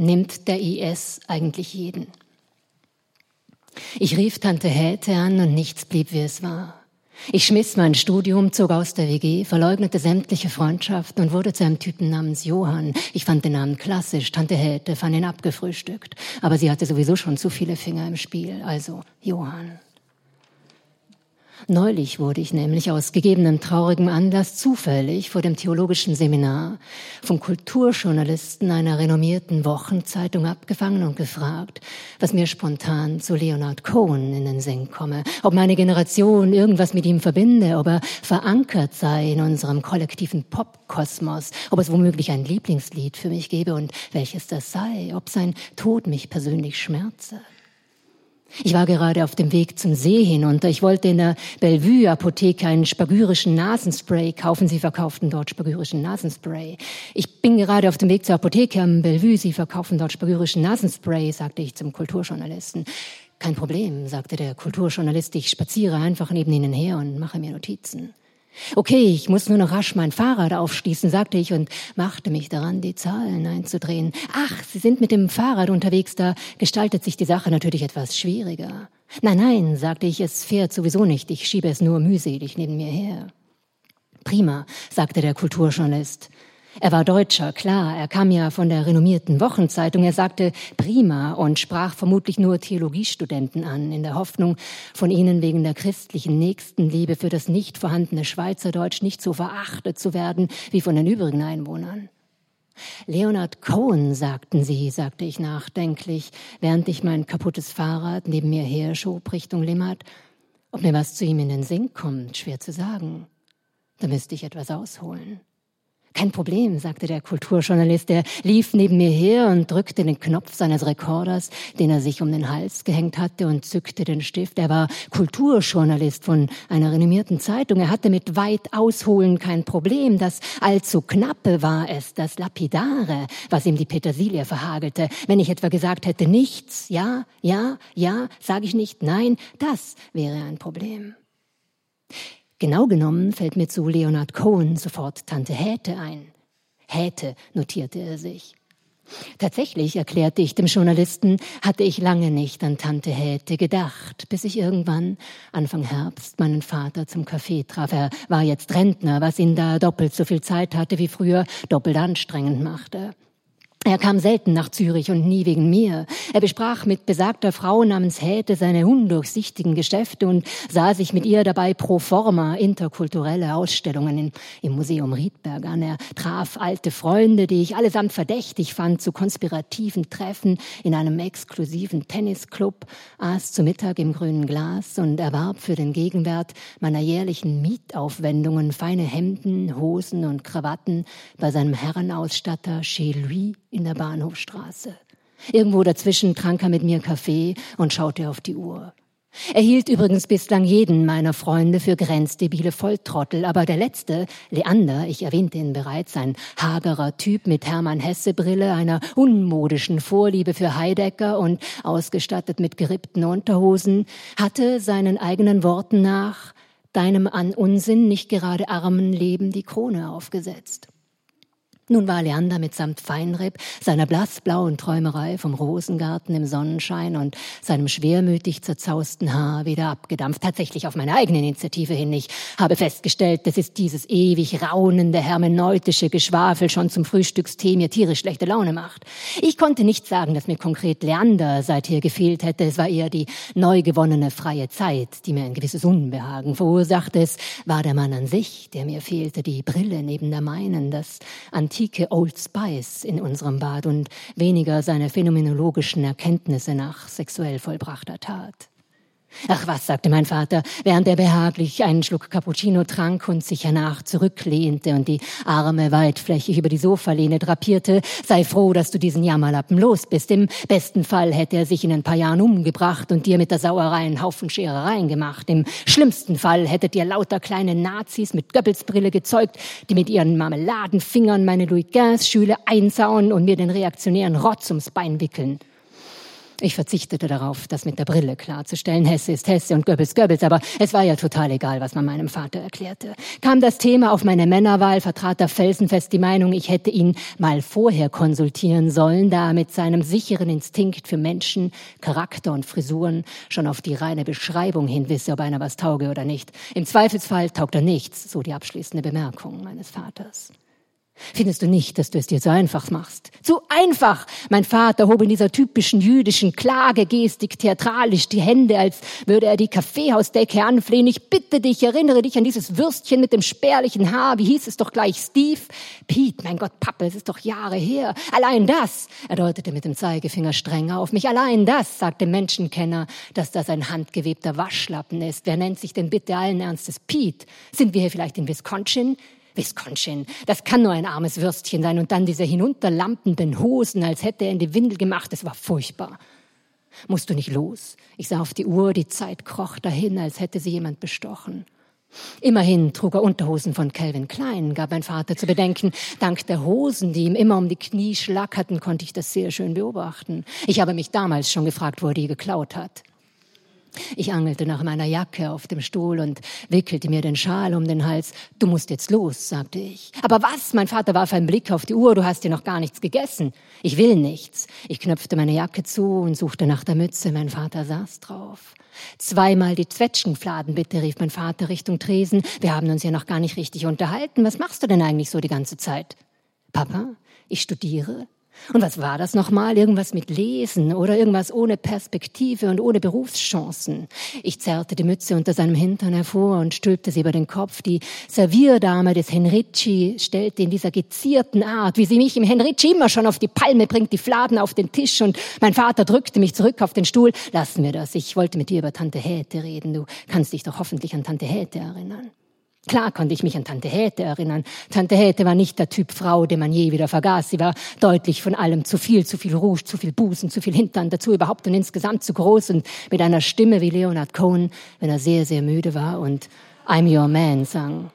nimmt der IS eigentlich jeden? Ich rief Tante Häte an und nichts blieb, wie es war. Ich schmiss mein Studium, zog aus der WG, verleugnete sämtliche Freundschaft und wurde zu einem Typen namens Johann. Ich fand den Namen klassisch, Tante Häte fand ihn abgefrühstückt. Aber sie hatte sowieso schon zu viele Finger im Spiel, also Johann. Neulich wurde ich nämlich aus gegebenem traurigem Anlass zufällig vor dem theologischen Seminar vom Kulturjournalisten einer renommierten Wochenzeitung abgefangen und gefragt, was mir spontan zu Leonard Cohen in den Sinn komme, ob meine Generation irgendwas mit ihm verbinde, ob er verankert sei in unserem kollektiven Popkosmos, ob es womöglich ein Lieblingslied für mich gebe und welches das sei, ob sein Tod mich persönlich schmerze. Ich war gerade auf dem Weg zum See hinunter. Ich wollte in der Bellevue-Apotheke einen spagyrischen Nasenspray kaufen. Sie verkauften dort spagyrischen Nasenspray. Ich bin gerade auf dem Weg zur Apotheke am Bellevue. Sie verkaufen dort spagyrischen Nasenspray, sagte ich zum Kulturjournalisten. Kein Problem, sagte der Kulturjournalist. Ich spaziere einfach neben Ihnen her und mache mir Notizen. Okay, ich muss nur noch rasch mein Fahrrad aufschließen, sagte ich und machte mich daran, die Zahlen einzudrehen. Ach, Sie sind mit dem Fahrrad unterwegs, da gestaltet sich die Sache natürlich etwas schwieriger. Nein, nein, sagte ich, es fährt sowieso nicht, ich schiebe es nur mühselig neben mir her. Prima, sagte der Kulturjournalist. Er war Deutscher, klar, er kam ja von der renommierten Wochenzeitung. Er sagte prima und sprach vermutlich nur Theologiestudenten an, in der Hoffnung, von ihnen wegen der christlichen Nächstenliebe für das nicht vorhandene Schweizerdeutsch nicht so verachtet zu werden wie von den übrigen Einwohnern. Leonard Cohen, sagten Sie, sagte ich nachdenklich, während ich mein kaputtes Fahrrad neben mir herschob Richtung Limmat. Ob mir was zu ihm in den Sinn kommt, schwer zu sagen. Da müsste ich etwas ausholen. Kein Problem, sagte der Kulturjournalist. Er lief neben mir her und drückte den Knopf seines Rekorders, den er sich um den Hals gehängt hatte, und zückte den Stift. Er war Kulturjournalist von einer renommierten Zeitung. Er hatte mit weit ausholen kein Problem. Das allzu knappe war es, das Lapidare, was ihm die Petersilie verhagelte. Wenn ich etwa gesagt hätte, nichts, ja, ja, ja, sage ich nicht, nein, das wäre ein Problem. Genau genommen fällt mir zu Leonard Cohen sofort Tante Häte ein. Häte, notierte er sich. Tatsächlich, erklärte ich dem Journalisten, hatte ich lange nicht an Tante Häte gedacht, bis ich irgendwann, Anfang Herbst, meinen Vater zum Café traf. Er war jetzt Rentner, was ihn da doppelt so viel Zeit hatte wie früher, doppelt anstrengend machte. Er kam selten nach Zürich und nie wegen mir. Er besprach mit besagter Frau namens Häte seine undurchsichtigen Geschäfte und sah sich mit ihr dabei pro forma interkulturelle Ausstellungen in, im Museum Riedberg an. Er traf alte Freunde, die ich allesamt verdächtig fand, zu konspirativen Treffen in einem exklusiven Tennisclub, aß zu Mittag im grünen Glas und erwarb für den Gegenwert meiner jährlichen Mietaufwendungen feine Hemden, Hosen und Krawatten bei seinem Herrenausstatter chez lui in der Bahnhofstraße. Irgendwo dazwischen trank er mit mir Kaffee und schaute auf die Uhr. Er hielt übrigens bislang jeden meiner Freunde für grenzdebile Volltrottel, aber der letzte, Leander, ich erwähnte ihn bereits, ein hagerer Typ mit Hermann Hesse Brille, einer unmodischen Vorliebe für Heidecker und ausgestattet mit gerippten Unterhosen, hatte seinen eigenen Worten nach deinem an Unsinn nicht gerade armen Leben die Krone aufgesetzt. Nun war Leander mitsamt Feinripp, seiner blassblauen Träumerei vom Rosengarten im Sonnenschein und seinem schwermütig zerzausten Haar wieder abgedampft. Tatsächlich auf meine eigene Initiative hin. Ich habe festgestellt, dass es dieses ewig raunende hermeneutische Geschwafel schon zum Frühstückstee mir tierisch schlechte Laune macht. Ich konnte nicht sagen, dass mir konkret Leander seither gefehlt hätte. Es war eher die neu gewonnene freie Zeit, die mir ein gewisses Unbehagen verursachte. Es war der Mann an sich, der mir fehlte, die Brille neben der meinen, das antike antike Old Spice in unserem Bad und weniger seine phänomenologischen Erkenntnisse nach sexuell vollbrachter Tat. Ach was, sagte mein Vater, während er behaglich einen Schluck Cappuccino trank und sich hernach zurücklehnte und die Arme weitflächig über die Sofalehne drapierte, sei froh, dass du diesen Jammerlappen los bist. Im besten Fall hätte er sich in ein paar Jahren umgebracht und dir mit der Sauerei einen Haufen Scherereien gemacht. Im schlimmsten Fall hättet ihr lauter kleine Nazis mit Goebbelsbrille gezeugt, die mit ihren Marmeladenfingern meine Louis XV-Schüle einsauen und mir den reaktionären Rotz ums Bein wickeln. Ich verzichtete darauf, das mit der Brille klarzustellen. Hesse ist Hesse und Goebbels Goebbels, aber es war ja total egal, was man meinem Vater erklärte. Kam das Thema auf meine Männerwahl, vertrat er felsenfest die Meinung, ich hätte ihn mal vorher konsultieren sollen, da er mit seinem sicheren Instinkt für Menschen, Charakter und Frisuren schon auf die reine Beschreibung hin wisse, ob einer was tauge oder nicht. Im Zweifelsfall taugt er nichts, so die abschließende Bemerkung meines Vaters. Findest du nicht, dass du es dir so einfach machst? Zu einfach! Mein Vater hob in dieser typischen jüdischen Klagegestik theatralisch die Hände, als würde er die Kaffeehausdecke anflehen. Ich bitte dich, erinnere dich an dieses Würstchen mit dem spärlichen Haar. Wie hieß es doch gleich? Steve? Pete, mein Gott, Pappe, es ist doch Jahre her. Allein das, er deutete mit dem Zeigefinger streng auf mich, allein das, sagte Menschenkenner, dass das ein handgewebter Waschlappen ist. Wer nennt sich denn bitte allen Ernstes Pete? Sind wir hier vielleicht in Wisconsin? Wisconsin, das kann nur ein armes Würstchen sein. Und dann diese hinunterlampenden Hosen, als hätte er in die Windel gemacht. Es war furchtbar. Musst du nicht los? Ich sah auf die Uhr, die Zeit kroch dahin, als hätte sie jemand bestochen. Immerhin trug er Unterhosen von Calvin Klein, gab mein Vater zu bedenken. Dank der Hosen, die ihm immer um die Knie schlackerten, konnte ich das sehr schön beobachten. Ich habe mich damals schon gefragt, wo er die geklaut hat. Ich angelte nach meiner Jacke auf dem Stuhl und wickelte mir den Schal um den Hals. Du musst jetzt los, sagte ich. Aber was? Mein Vater warf einen Blick auf die Uhr. Du hast dir noch gar nichts gegessen. Ich will nichts. Ich knöpfte meine Jacke zu und suchte nach der Mütze. Mein Vater saß drauf. Zweimal die Zwetschgenfladen bitte, rief mein Vater Richtung Tresen. Wir haben uns ja noch gar nicht richtig unterhalten. Was machst du denn eigentlich so die ganze Zeit? Papa, ich studiere. Und was war das nochmal? Irgendwas mit Lesen oder irgendwas ohne Perspektive und ohne Berufschancen. Ich zerrte die Mütze unter seinem Hintern hervor und stülpte sie über den Kopf. Die Servierdame des Henrici stellte in dieser gezierten Art, wie sie mich im Henrici immer schon auf die Palme bringt, die Fladen auf den Tisch und mein Vater drückte mich zurück auf den Stuhl. Lassen wir das. Ich wollte mit dir über Tante Häte reden. Du kannst dich doch hoffentlich an Tante Häte erinnern. Klar konnte ich mich an Tante Häte erinnern. Tante Häte war nicht der Typ Frau, den man je wieder vergaß. Sie war deutlich von allem zu viel, zu viel Rouge, zu viel Busen, zu viel Hintern, dazu überhaupt und insgesamt zu groß und mit einer Stimme wie Leonard Cohen, wenn er sehr, sehr müde war und I'm Your Man sang.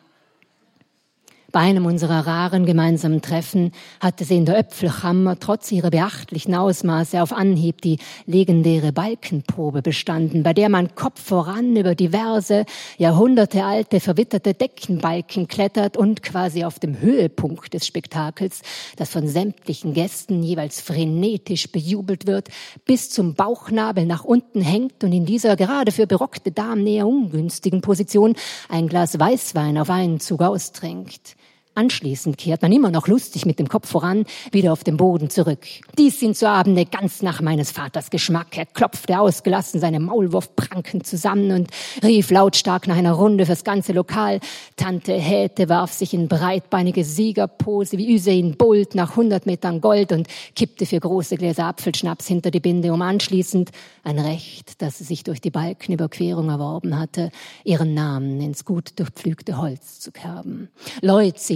Bei einem unserer raren gemeinsamen Treffen hatte sie in der Öpfelchammer trotz ihrer beachtlichen Ausmaße auf Anhieb die legendäre Balkenprobe bestanden, bei der man Kopf voran über diverse, jahrhundertealte, verwitterte Deckenbalken klettert und quasi auf dem Höhepunkt des Spektakels, das von sämtlichen Gästen jeweils frenetisch bejubelt wird, bis zum Bauchnabel nach unten hängt und in dieser gerade für berockte Damen eher ungünstigen Position ein Glas Weißwein auf einen Zug austrinkt. Anschließend kehrt man immer noch lustig mit dem Kopf voran wieder auf den Boden zurück. Dies sind so Abende ganz nach meines Vaters Geschmack. Er klopfte ausgelassen seine Maulwurfpranken zusammen und rief lautstark nach einer Runde fürs ganze Lokal. Tante Häte warf sich in breitbeinige Siegerpose wie Usain Bolt nach 100 Metern Gold und kippte für große Gläser Apfelschnaps hinter die Binde, um anschließend ein Recht, das sie sich durch die Balkenüberquerung erworben hatte, ihren Namen ins gut durchpflügte Holz zu kerben.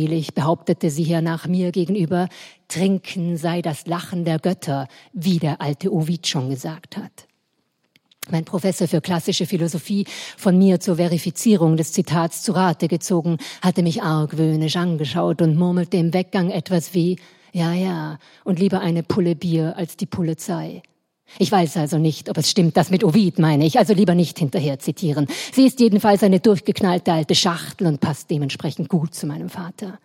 Leutselig behauptete sie hier nach mir gegenüber, Trinken sei das Lachen der Götter, wie der alte Ovid schon gesagt hat. Mein Professor für klassische Philosophie, von mir zur Verifizierung des Zitats zu Rate gezogen, hatte mich argwöhnisch angeschaut und murmelte im Weggang etwas wie, ja, ja, und lieber eine Pulle Bier als die Polizei. Ich weiß also nicht, ob es stimmt, das mit Ovid meine ich, also lieber nicht hinterher zitieren. Sie ist jedenfalls eine durchgeknallte alte Schachtel und passt dementsprechend gut zu meinem Vater.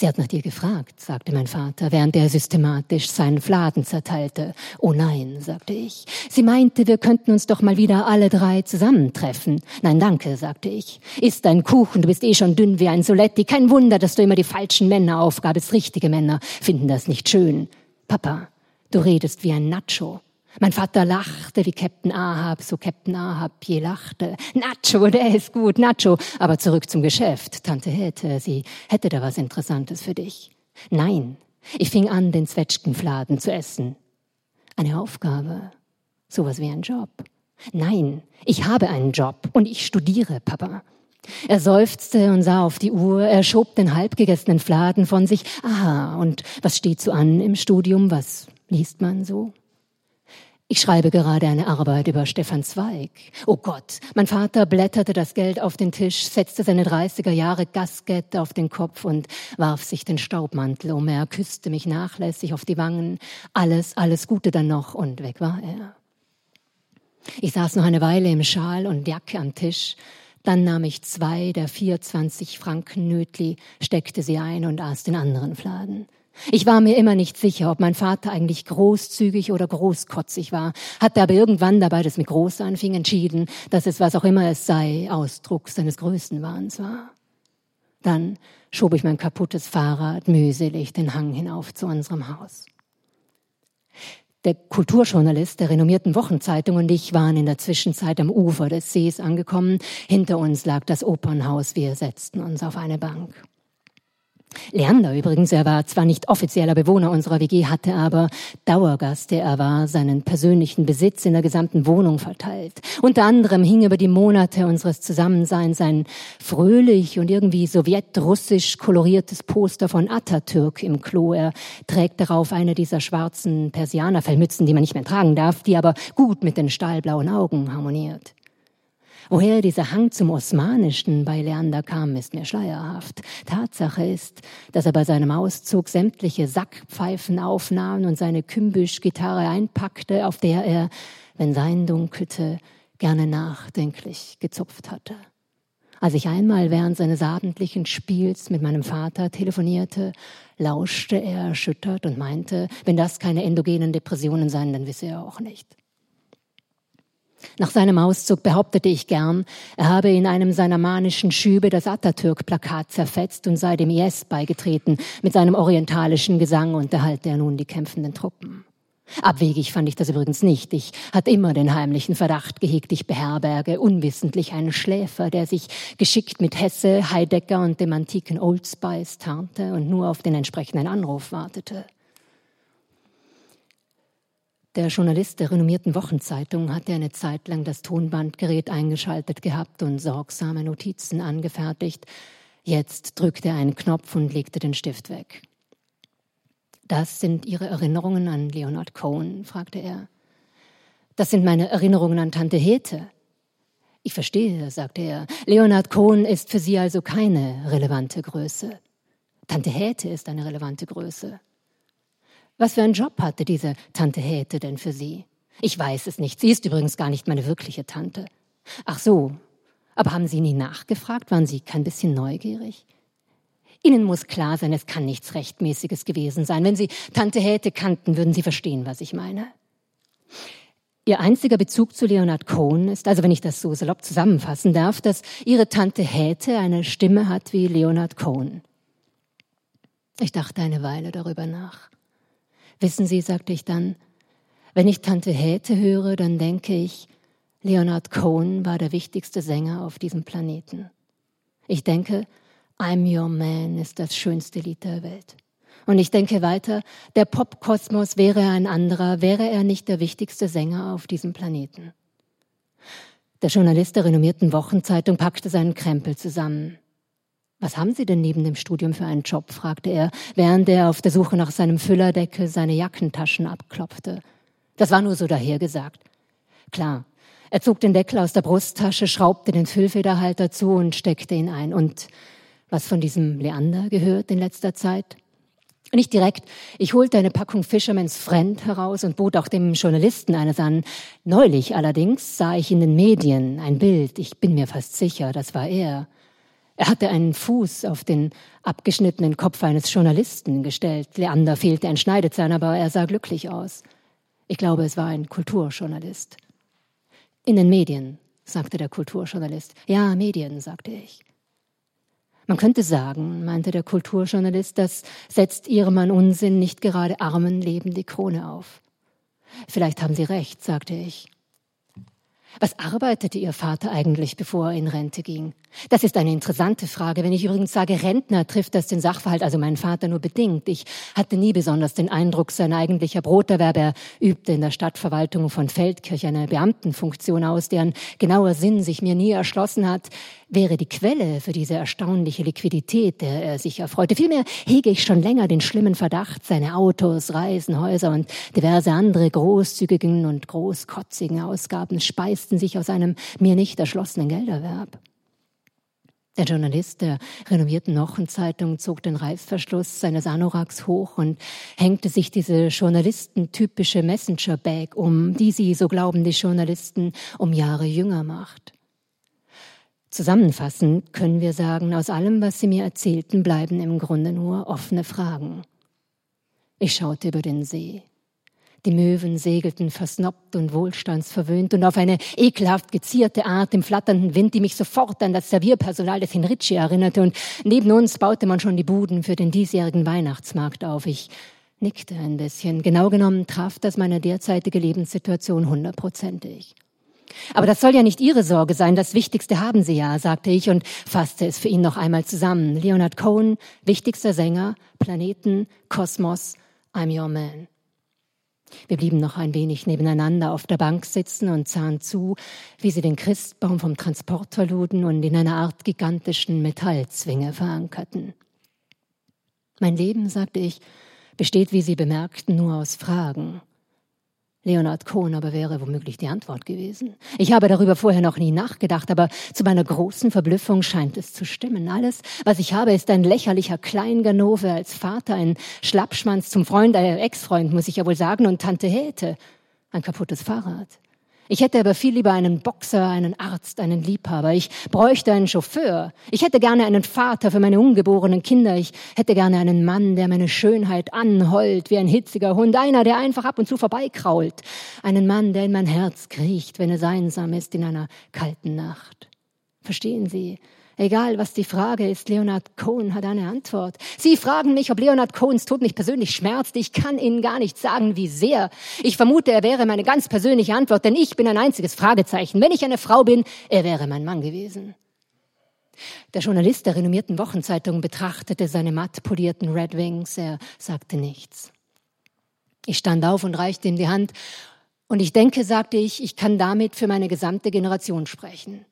Sie hat nach dir gefragt, sagte mein Vater, während er systematisch seinen Fladen zerteilte. Oh nein, sagte ich. Sie meinte, wir könnten uns doch mal wieder alle drei zusammentreffen. Nein, danke, sagte ich. Isst dein Kuchen, du bist eh schon dünn wie ein Soletti. Kein Wunder, dass du immer die falschen Männer aufgabst. Richtige Männer finden das nicht schön. Papa, Du redest wie ein Nacho. Mein Vater lachte wie Captain Ahab, so Captain Ahab je lachte. Nacho, der ist gut, Nacho. Aber zurück zum Geschäft. Tante hätte, sie hätte da was Interessantes für dich. Nein, ich fing an, den Zwetschgenfladen zu essen. Eine Aufgabe. Sowas wie ein Job. Nein, ich habe einen Job und ich studiere, Papa. Er seufzte und sah auf die Uhr, er schob den halbgegessenen Fladen von sich. Aha, und was steht so an im Studium? Was liest man so. Ich schreibe gerade eine Arbeit über Stefan Zweig. Oh Gott, mein Vater blätterte das Geld auf den Tisch, setzte seine 30er Jahre Gaskette auf den Kopf und warf sich den Staubmantel um. Er küsste mich nachlässig auf die Wangen. Alles, alles Gute dann noch und weg war er. Ich saß noch eine Weile im Schal und Jacke am Tisch. Dann nahm ich zwei der 24 Franken Nötli, steckte sie ein und aß den anderen Fladen. Ich war mir immer nicht sicher, ob mein Vater eigentlich großzügig oder großkotzig war, hatte aber irgendwann dabei, das mit groß anfing, entschieden, dass es, was auch immer es sei, Ausdruck seines Größenwahns war. Dann schob ich mein kaputtes Fahrrad mühselig den Hang hinauf zu unserem Haus. Der Kulturjournalist der renommierten Wochenzeitung und ich waren in der Zwischenzeit am Ufer des Sees angekommen. Hinter uns lag das Opernhaus. Wir setzten uns auf eine Bank. Leander übrigens, er war zwar nicht offizieller Bewohner unserer WG, hatte aber Dauergast, der er war, seinen persönlichen Besitz in der gesamten Wohnung verteilt. Unter anderem hing über die Monate unseres Zusammenseins ein fröhlich und irgendwie sowjetrussisch koloriertes Poster von Atatürk im Klo. Er trägt darauf eine dieser schwarzen Persianerfellmützen, die man nicht mehr tragen darf, die aber gut mit den stahlblauen Augen harmoniert. Woher dieser Hang zum Osmanischen bei Leander kam, ist mir schleierhaft. Tatsache ist, dass er bei seinem Auszug sämtliche Sackpfeifen aufnahm und seine Kümbisch-Gitarre einpackte, auf der er, wenn sein dunkelte, gerne nachdenklich gezupft hatte. Als ich einmal während seines abendlichen Spiels mit meinem Vater telefonierte, lauschte er erschüttert und meinte, wenn das keine endogenen Depressionen seien, dann wisse er auch nicht. Nach seinem Auszug behauptete ich gern, er habe in einem seiner manischen Schübe das Atatürk-Plakat zerfetzt und sei dem IS beigetreten. Mit seinem orientalischen Gesang unterhalte er nun die kämpfenden Truppen. Abwegig fand ich das übrigens nicht. Ich hatte immer den heimlichen Verdacht gehegt, ich beherberge unwissentlich einen Schläfer, der sich geschickt mit Hesse, Heidegger und dem antiken Old Spice tarnte und nur auf den entsprechenden Anruf wartete. Der Journalist der renommierten Wochenzeitung hatte eine Zeit lang das Tonbandgerät eingeschaltet gehabt und sorgsame Notizen angefertigt. Jetzt drückte er einen Knopf und legte den Stift weg. Das sind Ihre Erinnerungen an Leonard Cohen? fragte er. Das sind meine Erinnerungen an Tante Hete. Ich verstehe, sagte er. Leonard Cohen ist für Sie also keine relevante Größe. Tante Hete ist eine relevante Größe. Was für einen Job hatte diese Tante Häte denn für Sie? Ich weiß es nicht. Sie ist übrigens gar nicht meine wirkliche Tante. Ach so. Aber haben Sie nie nachgefragt? Waren Sie kein bisschen neugierig? Ihnen muss klar sein, es kann nichts Rechtmäßiges gewesen sein. Wenn Sie Tante Häte kannten, würden Sie verstehen, was ich meine. Ihr einziger Bezug zu Leonard Cohen ist, also wenn ich das so salopp zusammenfassen darf, dass Ihre Tante Häte eine Stimme hat wie Leonard Cohen. Ich dachte eine Weile darüber nach. Wissen Sie, sagte ich dann, wenn ich Tante Häte höre, dann denke ich, Leonard Cohen war der wichtigste Sänger auf diesem Planeten. Ich denke, I'm Your Man ist das schönste Lied der Welt. Und ich denke weiter, der Popkosmos wäre ein anderer, wäre er nicht der wichtigste Sänger auf diesem Planeten. Der Journalist der renommierten Wochenzeitung packte seinen Krempel zusammen. Was haben Sie denn neben dem Studium für einen Job? fragte er, während er auf der Suche nach seinem Füllerdeckel seine Jackentaschen abklopfte. Das war nur so dahergesagt. Klar, er zog den Deckel aus der Brusttasche, schraubte den Füllfederhalter zu und steckte ihn ein. Und was von diesem Leander gehört in letzter Zeit? Nicht direkt. Ich holte eine Packung Fisherman's Friend heraus und bot auch dem Journalisten eines an. Neulich allerdings sah ich in den Medien ein Bild. Ich bin mir fast sicher, das war er. Er hatte einen Fuß auf den abgeschnittenen Kopf eines Journalisten gestellt. Leander fehlte ein Schneidezahn, aber er sah glücklich aus. Ich glaube, es war ein Kulturjournalist. In den Medien, sagte der Kulturjournalist. Ja, Medien, sagte ich. Man könnte sagen, meinte der Kulturjournalist, das setzt Ihrem an Unsinn nicht gerade armen Leben die Krone auf. Vielleicht haben Sie recht, sagte ich. Was arbeitete Ihr Vater eigentlich, bevor er in Rente ging? Das ist eine interessante Frage. Wenn ich übrigens sage Rentner, trifft das den Sachverhalt, also mein Vater nur bedingt. Ich hatte nie besonders den Eindruck, sein eigentlicher Broterwerb. Er übte in der Stadtverwaltung von Feldkirch eine Beamtenfunktion aus, deren genauer Sinn sich mir nie erschlossen hat, wäre die Quelle für diese erstaunliche Liquidität, der er sich erfreute. Vielmehr hege ich schon länger den schlimmen Verdacht, seine Autos, Reisen, Häuser und diverse andere großzügigen und großkotzigen Ausgaben speisten sich aus einem mir nicht erschlossenen Gelderwerb. Der Journalist der renommierten Wochenzeitung zog den Reißverschluss seines Anoraks hoch und hängte sich diese journalistentypische Messenger-Bag um, die sie, so glauben die Journalisten, um Jahre jünger macht. Zusammenfassend können wir sagen, aus allem, was Sie mir erzählten, bleiben im Grunde nur offene Fragen. Ich schaute über den See. Die Möwen segelten versnoppt und wohlstandsverwöhnt und auf eine ekelhaft gezierte Art im flatternden Wind, die mich sofort an das Servierpersonal des Hinrici erinnerte. Und neben uns baute man schon die Buden für den diesjährigen Weihnachtsmarkt auf. Ich nickte ein bisschen. Genau genommen traf das meine derzeitige Lebenssituation hundertprozentig. Aber das soll ja nicht Ihre Sorge sein, das Wichtigste haben Sie ja, sagte ich und fasste es für ihn noch einmal zusammen. Leonard Cohen, wichtigster Sänger, Planeten, Kosmos, I'm your man. Wir blieben noch ein wenig nebeneinander auf der Bank sitzen und sahen zu, wie sie den Christbaum vom Transporter luden und in einer Art gigantischen Metallzwinge verankerten. Mein Leben, sagte ich, besteht, wie Sie bemerkten, nur aus Fragen. Leonard Cohen aber wäre womöglich die Antwort gewesen. Ich habe darüber vorher noch nie nachgedacht, aber zu meiner großen Verblüffung scheint es zu stimmen. Alles, was ich habe, ist ein lächerlicher Kleinganove als Vater, ein Schlappschwanz zum Freund, äh, Ex-Freund, muss ich ja wohl sagen, und Tante Häte, ein kaputtes Fahrrad. Ich hätte aber viel lieber einen Boxer, einen Arzt, einen Liebhaber. Ich bräuchte einen Chauffeur. Ich hätte gerne einen Vater für meine ungeborenen Kinder. Ich hätte gerne einen Mann, der meine Schönheit anheult wie ein hitziger Hund. Einer, der einfach ab und zu vorbeikrault. Einen Mann, der in mein Herz kriecht, wenn es einsam ist in einer kalten Nacht. Verstehen Sie? Egal, was die Frage ist, Leonard Cohen hat eine Antwort. Sie fragen mich, ob Leonard Cohens Tod mich persönlich schmerzt. Ich kann Ihnen gar nicht sagen, wie sehr. Ich vermute, er wäre meine ganz persönliche Antwort, denn ich bin ein einziges Fragezeichen. Wenn ich eine Frau bin, er wäre mein Mann gewesen. Der Journalist der renommierten Wochenzeitung betrachtete seine matt polierten Red Wings. Er sagte nichts. Ich stand auf und reichte ihm die Hand. Und ich denke, sagte ich, ich kann damit für meine gesamte Generation sprechen.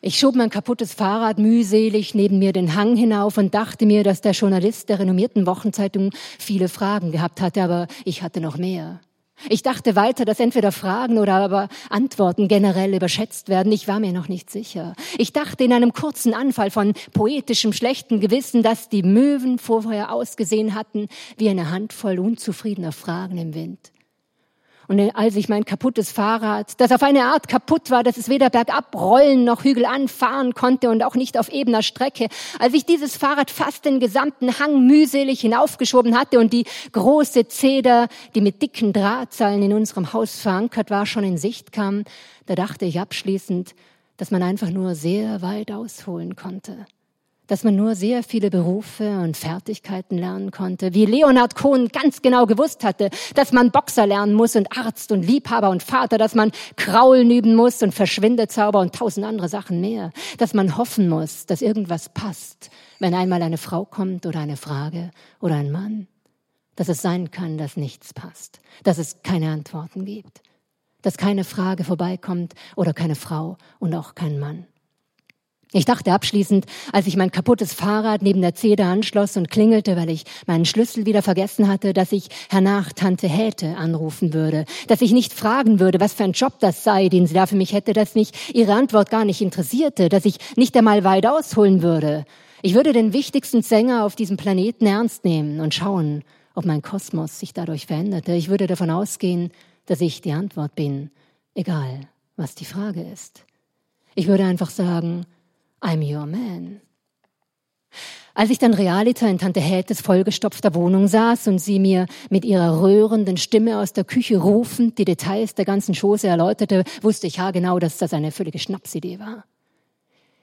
Ich schob mein kaputtes Fahrrad mühselig neben mir den Hang hinauf und dachte mir, dass der Journalist der renommierten Wochenzeitung viele Fragen gehabt hatte, aber ich hatte noch mehr. Ich dachte weiter, dass entweder Fragen oder aber Antworten generell überschätzt werden. Ich war mir noch nicht sicher. Ich dachte in einem kurzen Anfall von poetischem schlechten Gewissen, dass die Möwen vorher ausgesehen hatten wie eine Handvoll unzufriedener Fragen im Wind. Und als ich mein kaputtes Fahrrad, das auf eine Art kaputt war, dass es weder bergab rollen noch Hügel anfahren konnte und auch nicht auf ebener Strecke, als ich dieses Fahrrad fast den gesamten Hang mühselig hinaufgeschoben hatte und die große Zeder, die mit dicken Drahtseilen in unserem Haus verankert war, schon in Sicht kam, da dachte ich abschließend, dass man einfach nur sehr weit ausholen konnte dass man nur sehr viele Berufe und Fertigkeiten lernen konnte, wie Leonard Cohen ganz genau gewusst hatte, dass man Boxer lernen muss und Arzt und Liebhaber und Vater, dass man Kraulen üben muss und Verschwindezauber und tausend andere Sachen mehr, dass man hoffen muss, dass irgendwas passt, wenn einmal eine Frau kommt oder eine Frage oder ein Mann, dass es sein kann, dass nichts passt, dass es keine Antworten gibt, dass keine Frage vorbeikommt oder keine Frau und auch kein Mann. Ich dachte abschließend, als ich mein kaputtes Fahrrad neben der Zeder anschloss und klingelte, weil ich meinen Schlüssel wieder vergessen hatte, dass ich hernach Tante Häte anrufen würde, dass ich nicht fragen würde, was für ein Job das sei, den sie da für mich hätte, dass mich ihre Antwort gar nicht interessierte, dass ich nicht einmal weit ausholen würde. Ich würde den wichtigsten Sänger auf diesem Planeten ernst nehmen und schauen, ob mein Kosmos sich dadurch veränderte. Ich würde davon ausgehen, dass ich die Antwort bin, egal was die Frage ist. Ich würde einfach sagen, I'm your man. Als ich dann Realiter in Tante Hätes vollgestopfter Wohnung saß und sie mir mit ihrer rührenden Stimme aus der Küche rufend die Details der ganzen Chose erläuterte, wusste ich ja genau, dass das eine völlige Schnapsidee war.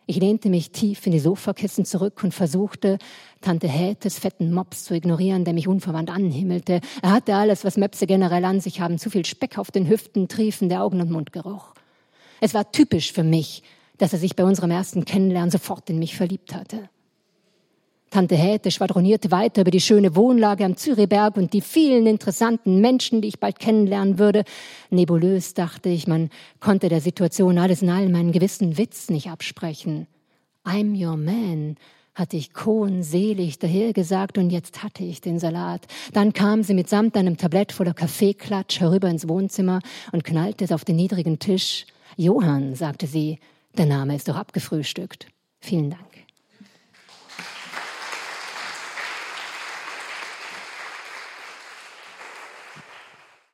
Ich lehnte mich tief in die Sofakissen zurück und versuchte, Tante Hätes fetten Mops zu ignorieren, der mich unverwandt anhimmelte. Er hatte alles, was Möpse generell an sich haben, zu viel Speck auf den Hüften, triefende Augen und Mundgeruch. Es war typisch für mich, dass er sich bei unserem ersten Kennenlernen sofort in mich verliebt hatte. Tante Häte schwadronierte weiter über die schöne Wohnlage am Zürichberg und die vielen interessanten Menschen, die ich bald kennenlernen würde. Nebulös dachte ich, man konnte der Situation alles in allem einen gewissen Witz nicht absprechen. I'm your man, hatte ich Kohn selig dahergesagt und jetzt hatte ich den Salat. Dann kam sie mitsamt einem Tablett voller Kaffeeklatsch herüber ins Wohnzimmer und knallte es auf den niedrigen Tisch. Johann, sagte sie, der Name ist doch abgefrühstückt. Vielen Dank.